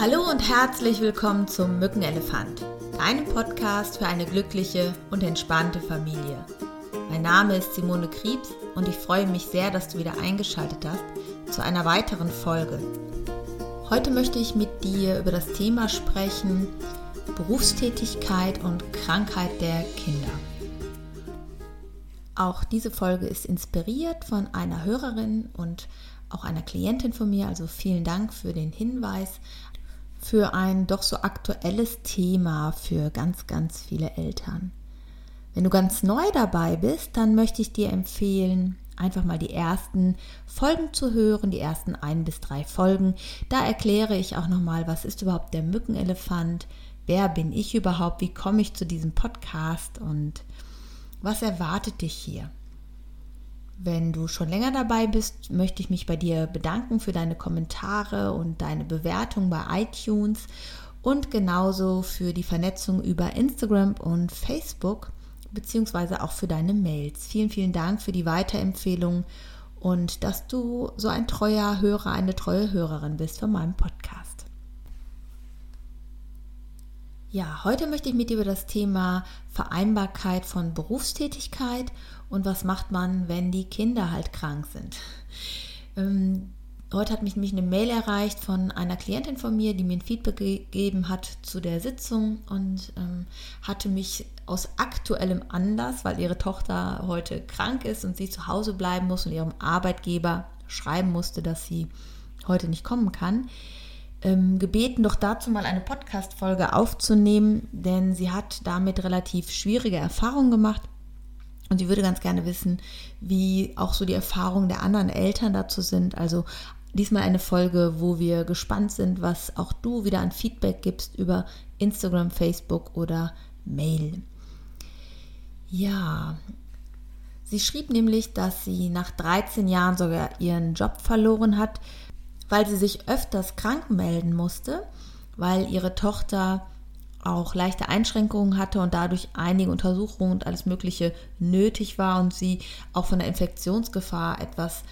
Hallo und herzlich willkommen zum Mückenelefant, deinem Podcast für eine glückliche und entspannte Familie. Mein Name ist Simone Kriebs und ich freue mich sehr, dass du wieder eingeschaltet hast zu einer weiteren Folge. Heute möchte ich mit dir über das Thema sprechen Berufstätigkeit und Krankheit der Kinder. Auch diese Folge ist inspiriert von einer Hörerin und auch einer Klientin von mir. Also vielen Dank für den Hinweis für ein doch so aktuelles Thema für ganz, ganz viele Eltern. Wenn du ganz neu dabei bist, dann möchte ich dir empfehlen, einfach mal die ersten Folgen zu hören, die ersten ein bis drei Folgen. Da erkläre ich auch nochmal, was ist überhaupt der Mückenelefant, wer bin ich überhaupt, wie komme ich zu diesem Podcast und was erwartet dich hier. Wenn du schon länger dabei bist, möchte ich mich bei dir bedanken für deine Kommentare und deine Bewertung bei iTunes und genauso für die Vernetzung über Instagram und Facebook, beziehungsweise auch für deine Mails. Vielen, vielen Dank für die Weiterempfehlung und dass du so ein treuer Hörer, eine treue Hörerin bist von meinem Podcast. Ja, heute möchte ich mit dir über das Thema Vereinbarkeit von Berufstätigkeit und was macht man, wenn die Kinder halt krank sind. Ähm, heute hat mich nämlich eine Mail erreicht von einer Klientin von mir, die mir ein Feedback gegeben hat zu der Sitzung und ähm, hatte mich aus aktuellem Anlass, weil ihre Tochter heute krank ist und sie zu Hause bleiben muss und ihrem Arbeitgeber schreiben musste, dass sie heute nicht kommen kann, ähm, gebeten, doch dazu mal eine Podcast-Folge aufzunehmen, denn sie hat damit relativ schwierige Erfahrungen gemacht. Und sie würde ganz gerne wissen, wie auch so die Erfahrungen der anderen Eltern dazu sind. Also diesmal eine Folge, wo wir gespannt sind, was auch du wieder an Feedback gibst über Instagram, Facebook oder Mail. Ja, sie schrieb nämlich, dass sie nach 13 Jahren sogar ihren Job verloren hat weil sie sich öfters krank melden musste, weil ihre Tochter auch leichte Einschränkungen hatte und dadurch einige Untersuchungen und alles Mögliche nötig war und sie auch von der Infektionsgefahr etwas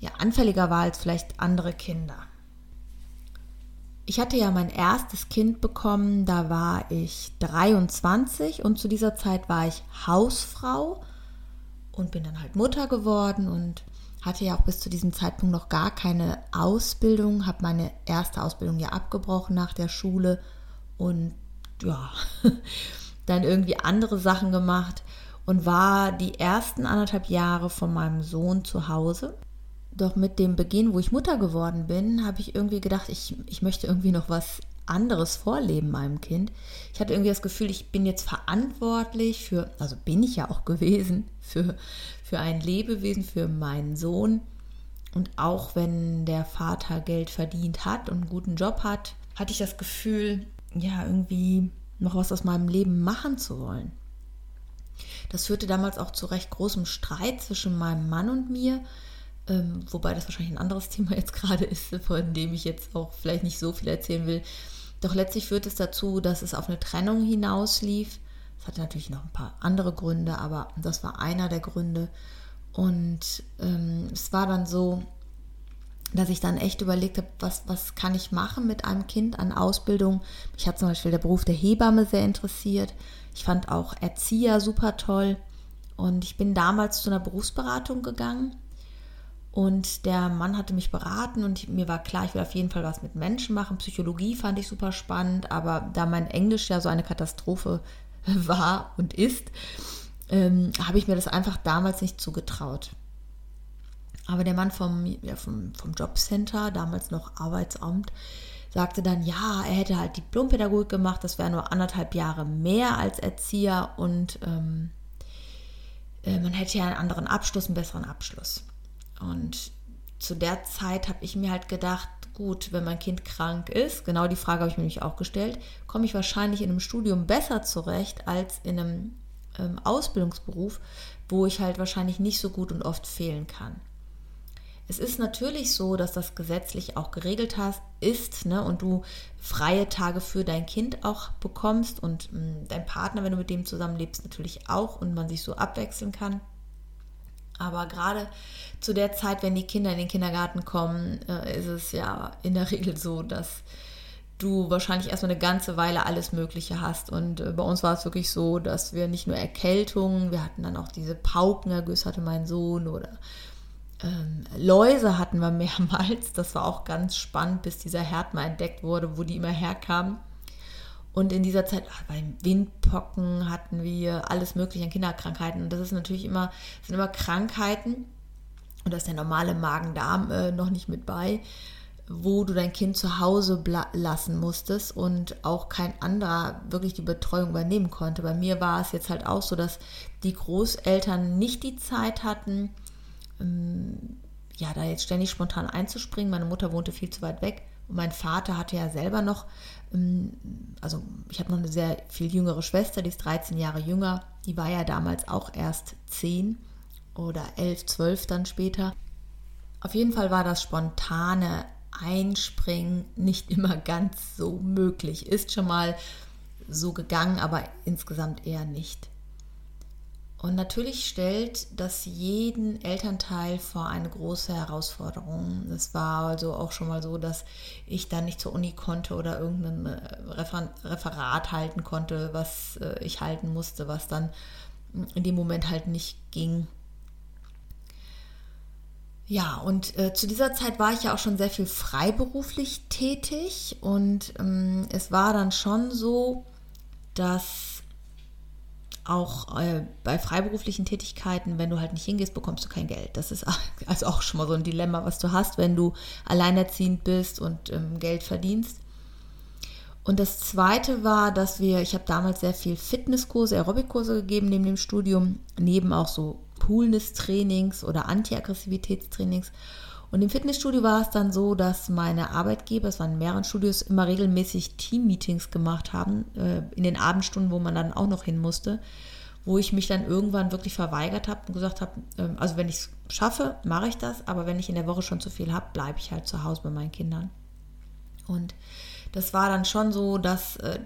ja, anfälliger war als vielleicht andere Kinder. Ich hatte ja mein erstes Kind bekommen, da war ich 23 und zu dieser Zeit war ich Hausfrau und bin dann halt Mutter geworden und hatte ja auch bis zu diesem Zeitpunkt noch gar keine Ausbildung, habe meine erste Ausbildung ja abgebrochen nach der Schule und ja, dann irgendwie andere Sachen gemacht und war die ersten anderthalb Jahre von meinem Sohn zu Hause. Doch mit dem Beginn, wo ich Mutter geworden bin, habe ich irgendwie gedacht, ich, ich möchte irgendwie noch was anderes vorleben meinem Kind. Ich hatte irgendwie das Gefühl, ich bin jetzt verantwortlich für, also bin ich ja auch gewesen, für, für ein Lebewesen, für meinen Sohn. Und auch wenn der Vater Geld verdient hat und einen guten Job hat, hatte ich das Gefühl, ja, irgendwie noch was aus meinem Leben machen zu wollen. Das führte damals auch zu recht großem Streit zwischen meinem Mann und mir, ähm, wobei das wahrscheinlich ein anderes Thema jetzt gerade ist, von dem ich jetzt auch vielleicht nicht so viel erzählen will. Doch letztlich führt es dazu, dass es auf eine Trennung hinauslief es hatte natürlich noch ein paar andere Gründe, aber das war einer der Gründe. Und ähm, es war dann so, dass ich dann echt überlegt habe, was, was kann ich machen mit einem Kind an Ausbildung. Mich hat zum Beispiel der Beruf der Hebamme sehr interessiert. Ich fand auch Erzieher super toll. Und ich bin damals zu einer Berufsberatung gegangen. Und der Mann hatte mich beraten und mir war klar, ich will auf jeden Fall was mit Menschen machen. Psychologie fand ich super spannend, aber da mein Englisch ja so eine Katastrophe war und ist, ähm, habe ich mir das einfach damals nicht zugetraut. Aber der Mann vom, ja, vom, vom Jobcenter, damals noch Arbeitsamt, sagte dann, ja, er hätte halt Diplompädagogik gemacht, das wäre nur anderthalb Jahre mehr als Erzieher und ähm, äh, man hätte ja einen anderen Abschluss, einen besseren Abschluss. Und zu der Zeit habe ich mir halt gedacht, gut, wenn mein Kind krank ist, genau die Frage habe ich mir nämlich auch gestellt, komme ich wahrscheinlich in einem Studium besser zurecht als in einem ähm, Ausbildungsberuf, wo ich halt wahrscheinlich nicht so gut und oft fehlen kann. Es ist natürlich so, dass das gesetzlich auch geregelt ist ne, und du freie Tage für dein Kind auch bekommst und mh, hm, dein Partner, wenn du mit dem zusammenlebst, natürlich auch und man sich so abwechseln kann. Aber gerade zu der Zeit, wenn die Kinder in den Kindergarten kommen, äh, ist es ja in der Regel so, dass du wahrscheinlich erstmal eine ganze Weile alles Mögliche hast. Und äh, bei uns war es wirklich so, dass wir nicht nur Erkältungen, wir hatten dann auch diese Paukenergüsse, hatte mein Sohn oder ähm, Läuse hatten wir mehrmals. Das war auch ganz spannend, bis dieser Herd mal entdeckt wurde, wo die immer herkamen. Und in dieser Zeit, ach, beim Windpocken hatten wir alles mögliche an Kinderkrankheiten. Und das ist natürlich immer, sind immer Krankheiten. Und da ist der normale Magen-Darm äh, noch nicht mit bei, wo du dein Kind zu Hause lassen musstest und auch kein anderer wirklich die Betreuung übernehmen konnte. Bei mir war es jetzt halt auch so, dass die Großeltern nicht die Zeit hatten, ähm, ja, da jetzt ständig spontan einzuspringen. Meine Mutter wohnte viel zu weit weg. Und mein Vater hatte ja selber noch, also ich habe noch eine sehr viel jüngere Schwester, die ist 13 Jahre jünger. Die war ja damals auch erst 10 oder 11, 12 dann später. Auf jeden Fall war das spontane Einspringen nicht immer ganz so möglich. Ist schon mal so gegangen, aber insgesamt eher nicht. Und natürlich stellt das jeden Elternteil vor eine große Herausforderung. Es war also auch schon mal so, dass ich dann nicht zur Uni konnte oder irgendein äh, Referat halten konnte, was äh, ich halten musste, was dann in dem Moment halt nicht ging. Ja, und äh, zu dieser Zeit war ich ja auch schon sehr viel freiberuflich tätig und ähm, es war dann schon so, dass auch äh, bei freiberuflichen Tätigkeiten, wenn du halt nicht hingehst, bekommst du kein Geld. Das ist also auch schon mal so ein Dilemma, was du hast, wenn du alleinerziehend bist und ähm, Geld verdienst. Und das Zweite war, dass wir, ich habe damals sehr viel Fitnesskurse, Aerobikkurse gegeben neben dem Studium, neben auch so Coolness-Trainings oder Anti-Aggressivitätstrainings. Und im Fitnessstudio war es dann so, dass meine Arbeitgeber, es waren mehrere Studios, immer regelmäßig Team-Meetings gemacht haben, äh, in den Abendstunden, wo man dann auch noch hin musste, wo ich mich dann irgendwann wirklich verweigert habe und gesagt habe, ähm, also wenn ich es schaffe, mache ich das, aber wenn ich in der Woche schon zu viel habe, bleibe ich halt zu Hause bei meinen Kindern. Und das war dann schon so, dass äh,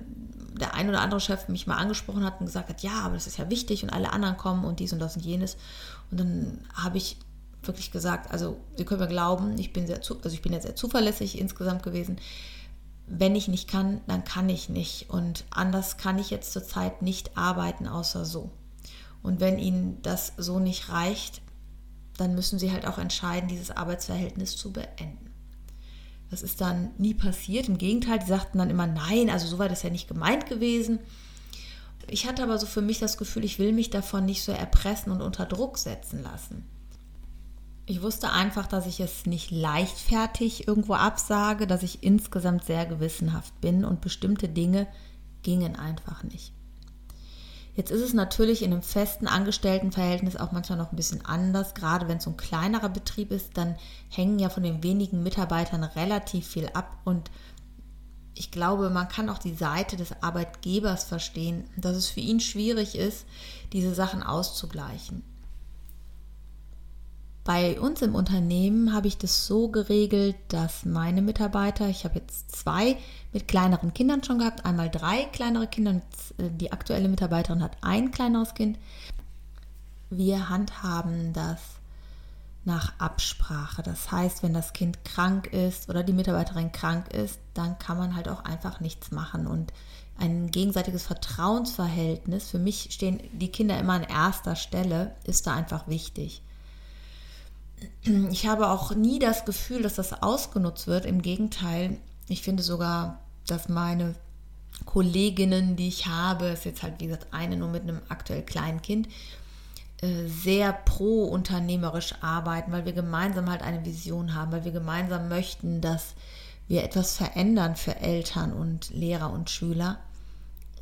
der ein oder andere Chef mich mal angesprochen hat und gesagt hat, ja, aber das ist ja wichtig und alle anderen kommen und dies und das und jenes. Und dann habe ich wirklich gesagt, also Sie können mir glauben, ich bin sehr, also ich bin ja sehr zuverlässig insgesamt gewesen. Wenn ich nicht kann, dann kann ich nicht. Und anders kann ich jetzt zurzeit nicht arbeiten, außer so. Und wenn Ihnen das so nicht reicht, dann müssen Sie halt auch entscheiden, dieses Arbeitsverhältnis zu beenden. Das ist dann nie passiert. Im Gegenteil, die sagten dann immer, nein, also so war das ja nicht gemeint gewesen. Ich hatte aber so für mich das Gefühl, ich will mich davon nicht so erpressen und unter Druck setzen lassen. Ich wusste einfach, dass ich es nicht leichtfertig irgendwo absage, dass ich insgesamt sehr gewissenhaft bin und bestimmte Dinge gingen einfach nicht. Jetzt ist es natürlich in einem festen Angestelltenverhältnis auch manchmal noch ein bisschen anders. Gerade wenn es so ein kleinerer Betrieb ist, dann hängen ja von den wenigen Mitarbeitern relativ viel ab. Und ich glaube, man kann auch die Seite des Arbeitgebers verstehen, dass es für ihn schwierig ist, diese Sachen auszugleichen. Bei uns im Unternehmen habe ich das so geregelt, dass meine Mitarbeiter, ich habe jetzt zwei mit kleineren Kindern schon gehabt, einmal drei kleinere Kinder und äh, die aktuelle Mitarbeiterin hat ein kleineres Kind. Wir handhaben das nach Absprache. Das heißt, wenn das Kind krank ist oder die Mitarbeiterin krank ist, dann kann man halt auch einfach nichts machen. Und ein gegenseitiges Vertrauensverhältnis, für mich stehen die Kinder immer an erster Stelle, ist da einfach wichtig ich habe auch nie das Gefühl, dass das ausgenutzt wird. Im Gegenteil, ich finde sogar, dass meine Kolleginnen, die ich habe, ist jetzt halt wie gesagt eine nur mit einem aktuell kleinen Kind, äh, sehr pro-unternehmerisch arbeiten, weil wir gemeinsam halt eine Vision haben, weil wir gemeinsam möchten, dass wir etwas verändern für Eltern und Lehrer und Schüler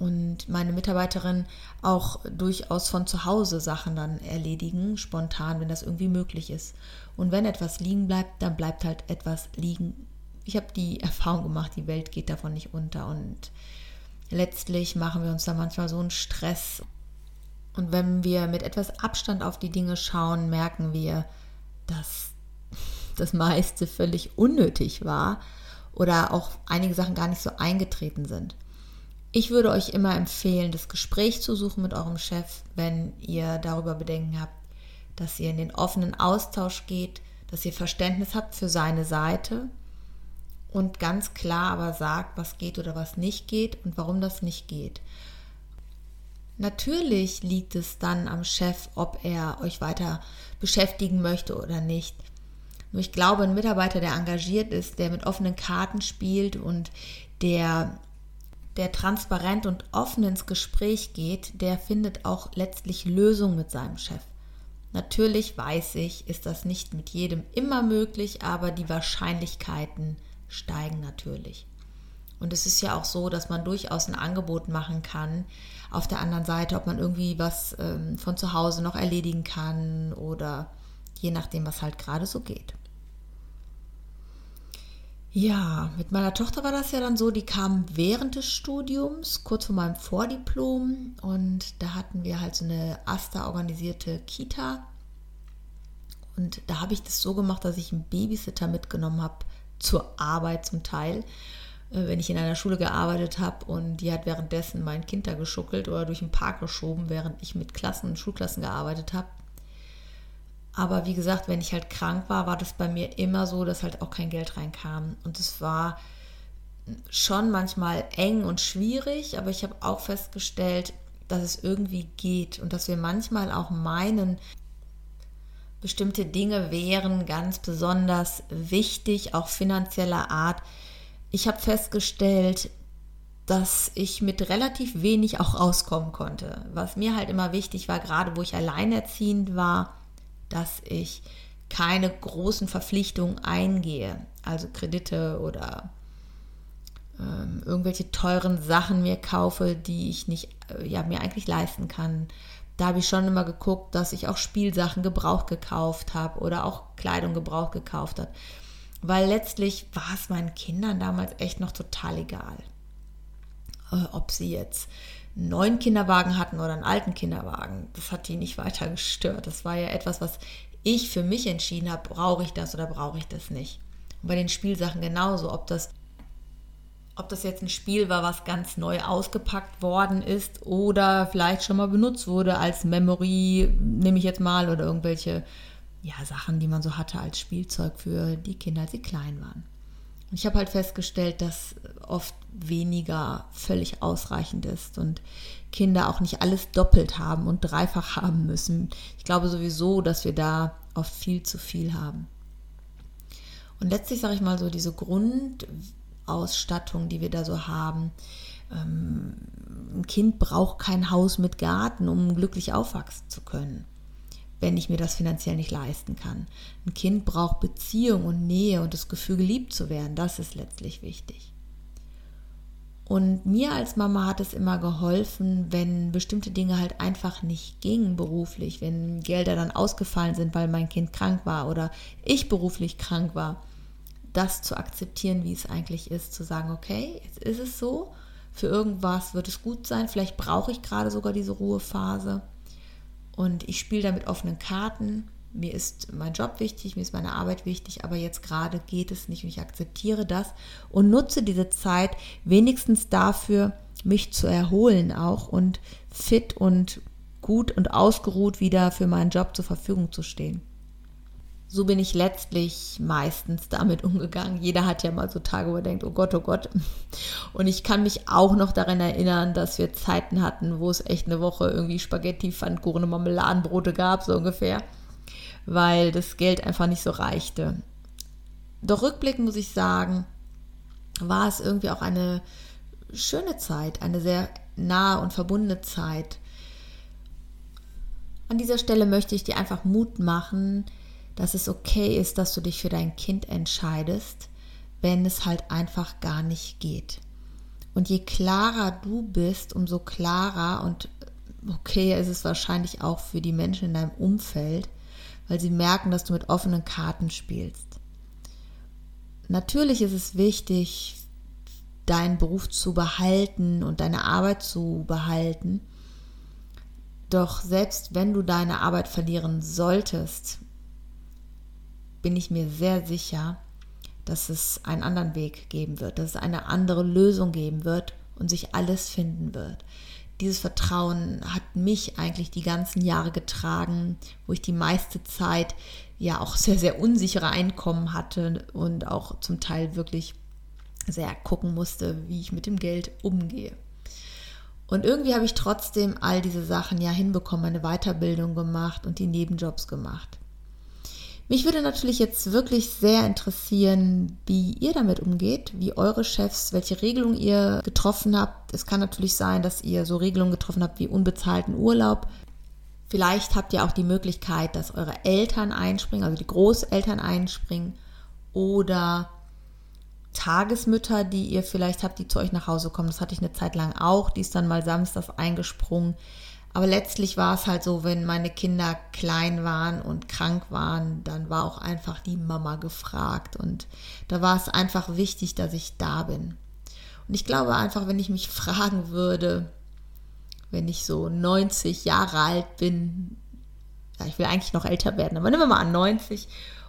und meine Mitarbeiterin auch durchaus von zu Hause Sachen dann erledigen, spontan, wenn das irgendwie möglich ist. Und wenn etwas liegen bleibt, dann bleibt halt etwas liegen. Ich habe die Erfahrung gemacht, die Welt geht davon nicht unter und letztlich machen wir uns da manchmal so einen Stress. Und wenn wir mit etwas Abstand auf die Dinge schauen, merken wir, dass das meiste völlig unnötig war oder auch einige Sachen gar nicht so eingetreten sind. Ich würde euch immer empfehlen, das Gespräch zu suchen mit eurem Chef, wenn ihr darüber Bedenken habt, dass ihr in den offenen Austausch geht, dass ihr Verständnis habt für seine Seite und ganz klar aber sagt, was geht oder was nicht geht und warum das nicht geht. Natürlich liegt es dann am Chef, ob er euch weiter beschäftigen möchte oder nicht. Nur ich glaube, ein Mitarbeiter, der engagiert ist, der mit offenen Karten spielt und der, der transparent und offen ins Gespräch geht, der findet auch letztlich Lösungen mit seinem Chef. Natürlich weiß ich, ist das nicht mit jedem immer möglich, aber die Wahrscheinlichkeiten steigen natürlich. Und es ist ja auch so, dass man durchaus ein Angebot machen kann. Auf der anderen Seite, ob man irgendwie was ähm, von zu Hause noch erledigen kann oder je nachdem, was halt gerade so geht. Ja, mit meiner Tochter war das ja dann so, die kam während des Studiums, kurz vor meinem Vordiplom und da hatten wir halt so eine AStA organisierte Kita und da habe ich das so gemacht, dass ich einen Babysitter mitgenommen habe zur Arbeit zum Teil, äh, wenn ich in einer Schule gearbeitet habe und die hat währenddessen mein Kind da geschuckelt oder durch den Park geschoben, während ich mit Klassen und Schulklassen gearbeitet habe. Aber wie gesagt, wenn ich halt krank war, war das bei mir immer so, dass halt auch kein Geld reinkam. Und es war schon manchmal eng und schwierig, aber ich habe auch festgestellt, dass es irgendwie geht und dass wir manchmal auch meinen, bestimmte Dinge wären ganz besonders wichtig, auch finanzieller Art. Ich habe festgestellt, dass ich mit relativ wenig auch auskommen konnte. Was mir halt immer wichtig war, gerade wo ich alleinerziehend war, dass ich keine großen Verpflichtungen eingehe, also Kredite oder ähm, irgendwelche teuren Sachen mir kaufe, die ich nicht, äh, ja, mir eigentlich leisten kann. Da habe ich schon immer geguckt, dass ich auch Spielsachen gebraucht gekauft habe oder auch Kleidung gebraucht gekauft habe. Weil letztlich war es meinen Kindern damals echt noch total egal, äh, ob sie jetzt neuen Kinderwagen hatten oder einen alten Kinderwagen. Das hat die nicht weiter gestört. Das war ja etwas, was ich für mich entschieden habe, brauche ich das oder brauche ich das nicht. Und bei den Spielsachen genauso, ob das, ob das jetzt ein Spiel war, was ganz neu ausgepackt worden ist oder vielleicht schon mal benutzt wurde als Memory, nehme ich jetzt mal, oder irgendwelche ja, Sachen, die man so hatte als Spielzeug für die Kinder, als sie klein waren. Ich habe halt festgestellt, dass oft weniger völlig ausreichend ist und Kinder auch nicht alles doppelt haben und dreifach haben müssen. Ich glaube sowieso, dass wir da oft viel zu viel haben. Und letztlich sage ich mal so, diese Grundausstattung, die wir da so haben, ähm, ein Kind braucht kein Haus mit Garten, um glücklich aufwachsen zu können wenn ich mir das finanziell nicht leisten kann. Ein Kind braucht Beziehung und Nähe und das Gefühl, geliebt zu werden. Das ist letztlich wichtig. Und mir als Mama hat es immer geholfen, wenn bestimmte Dinge halt einfach nicht gingen beruflich, wenn Gelder dann ausgefallen sind, weil mein Kind krank war oder ich beruflich krank war, das zu akzeptieren, wie es eigentlich ist, zu sagen, okay, jetzt ist es so, für irgendwas wird es gut sein, vielleicht brauche ich gerade sogar diese Ruhephase und ich spiele da mit offenen Karten. Mir ist mein Job wichtig, mir ist meine Arbeit wichtig, aber jetzt gerade geht es nicht und ich akzeptiere das und nutze diese Zeit wenigstens dafür, mich zu erholen auch und fit und gut und ausgeruht wieder für meinen Job zur Verfügung zu stehen so bin ich letztlich meistens damit umgegangen. Jeder hat ja mal so Tage, wo er denkt, oh Gott, oh Gott. Und ich kann mich auch noch daran erinnern, dass wir Zeiten hatten, wo es echt eine Woche irgendwie Spaghetti, Pfannkuchen Marmeladenbrote gab, so ungefähr, weil das Geld einfach nicht so reichte. Doch rückblickend muss ich sagen, war es irgendwie auch eine schöne Zeit, eine sehr nahe und verbundene Zeit. An dieser Stelle möchte ich dir einfach Mut machen, dass es okay ist, dass du dich für dein Kind entscheidest, wenn es halt einfach gar nicht geht. Und je klarer du bist, umso klarer und okay ist es wahrscheinlich auch für die Menschen in deinem Umfeld, weil sie merken, dass du mit offenen Karten spielst. Natürlich ist es wichtig, deinen Beruf zu behalten und deine Arbeit zu behalten. Doch selbst wenn du deine Arbeit verlieren solltest, bin ich mir sehr sicher, dass es einen anderen Weg geben wird, dass es eine andere Lösung geben wird und sich alles finden wird. dieses Vertrauen hat mich eigentlich die ganzen Jahre getragen, wo ich die meiste Zeit ja auch sehr, sehr unsichere Einkommen hatte und auch zum Teil wirklich sehr gucken musste, wie ich mit dem Geld umgehe. Und irgendwie habe ich trotzdem all diese Sachen ja hinbekommen, eine Weiterbildung gemacht und die Nebenjobs gemacht. Mich würde natürlich jetzt wirklich sehr interessieren, wie ihr damit umgeht, wie eure Chefs, welche Regelungen ihr getroffen habt. Es kann natürlich sein, dass ihr so Regelungen getroffen habt wie unbezahlten Urlaub. Vielleicht habt ihr auch die Möglichkeit, dass eure Eltern einspringen, also die Großeltern einspringen oder Tagesmütter, die ihr vielleicht habt, die zu euch nach Hause kommen. Das hatte ich eine Zeit lang auch. Die ist dann mal samstags eingesprungen. Aber letztlich war es halt so, wenn meine Kinder klein waren und krank waren, dann war auch einfach die Mama gefragt. Und da war es einfach wichtig, dass ich da bin. Und ich glaube einfach, wenn ich mich fragen würde, wenn ich so 90 Jahre alt bin, ja, ich will eigentlich noch älter werden, aber nehmen wir mal an 90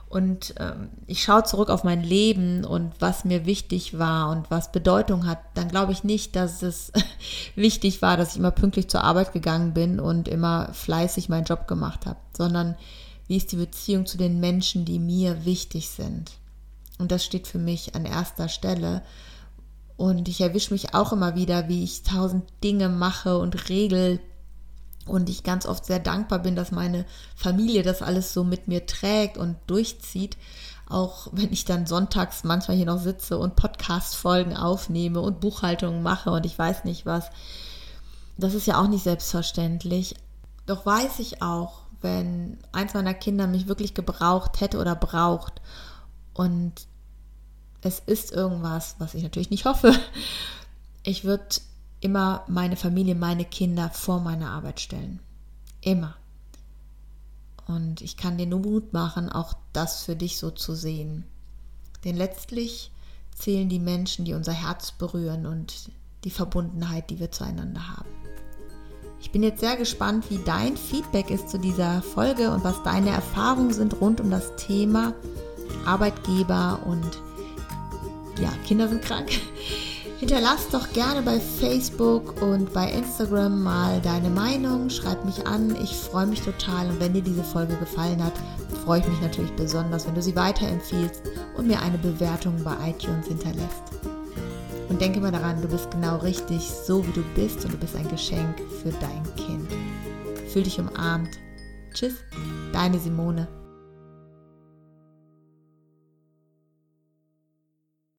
und ähm, ich schaue zurück auf mein Leben und was mir wichtig war und was Bedeutung hat, dann glaube ich nicht, dass es wichtig war, dass ich immer pünktlich zur Arbeit gegangen bin und immer fleißig meinen Job gemacht habe, sondern wie ist die Beziehung zu den Menschen, die mir wichtig sind. Und das steht für mich an erster Stelle. Und ich erwische mich auch immer wieder, wie ich tausend Dinge mache und regel und ich ganz oft sehr dankbar bin, dass meine Familie das alles so mit mir trägt und durchzieht. Auch wenn ich dann sonntags manchmal hier noch sitze und Podcast-Folgen aufnehme und Buchhaltungen mache und ich weiß nicht was. Das ist ja auch nicht selbstverständlich. Doch weiß ich auch, wenn eins meiner Kinder mich wirklich gebraucht hätte oder braucht und es ist irgendwas, was ich natürlich nicht hoffe, ich würde immer meine Familie, meine Kinder vor meine Arbeit stellen. Immer. Und ich kann dir nur Mut machen, auch das für dich so zu sehen. Denn letztlich zählen die Menschen, die unser Herz berühren und die Verbundenheit, die wir zueinander haben. Ich bin jetzt sehr gespannt, wie dein Feedback ist zu dieser Folge und was deine Erfahrungen sind rund um das Thema Arbeitgeber und ja, Kinder sind krank. Hinterlass doch gerne bei Facebook und bei Instagram mal deine Meinung. Schreib mich an. Ich freue mich total. Und wenn dir diese Folge gefallen hat, freue ich mich natürlich besonders, wenn du sie weiterempfiehlst und mir eine Bewertung bei iTunes hinterlässt. Und denke mal daran, du bist genau richtig, so wie du bist und du bist ein Geschenk für dein Kind. Fühl dich umarmt. Tschüss, deine Simone.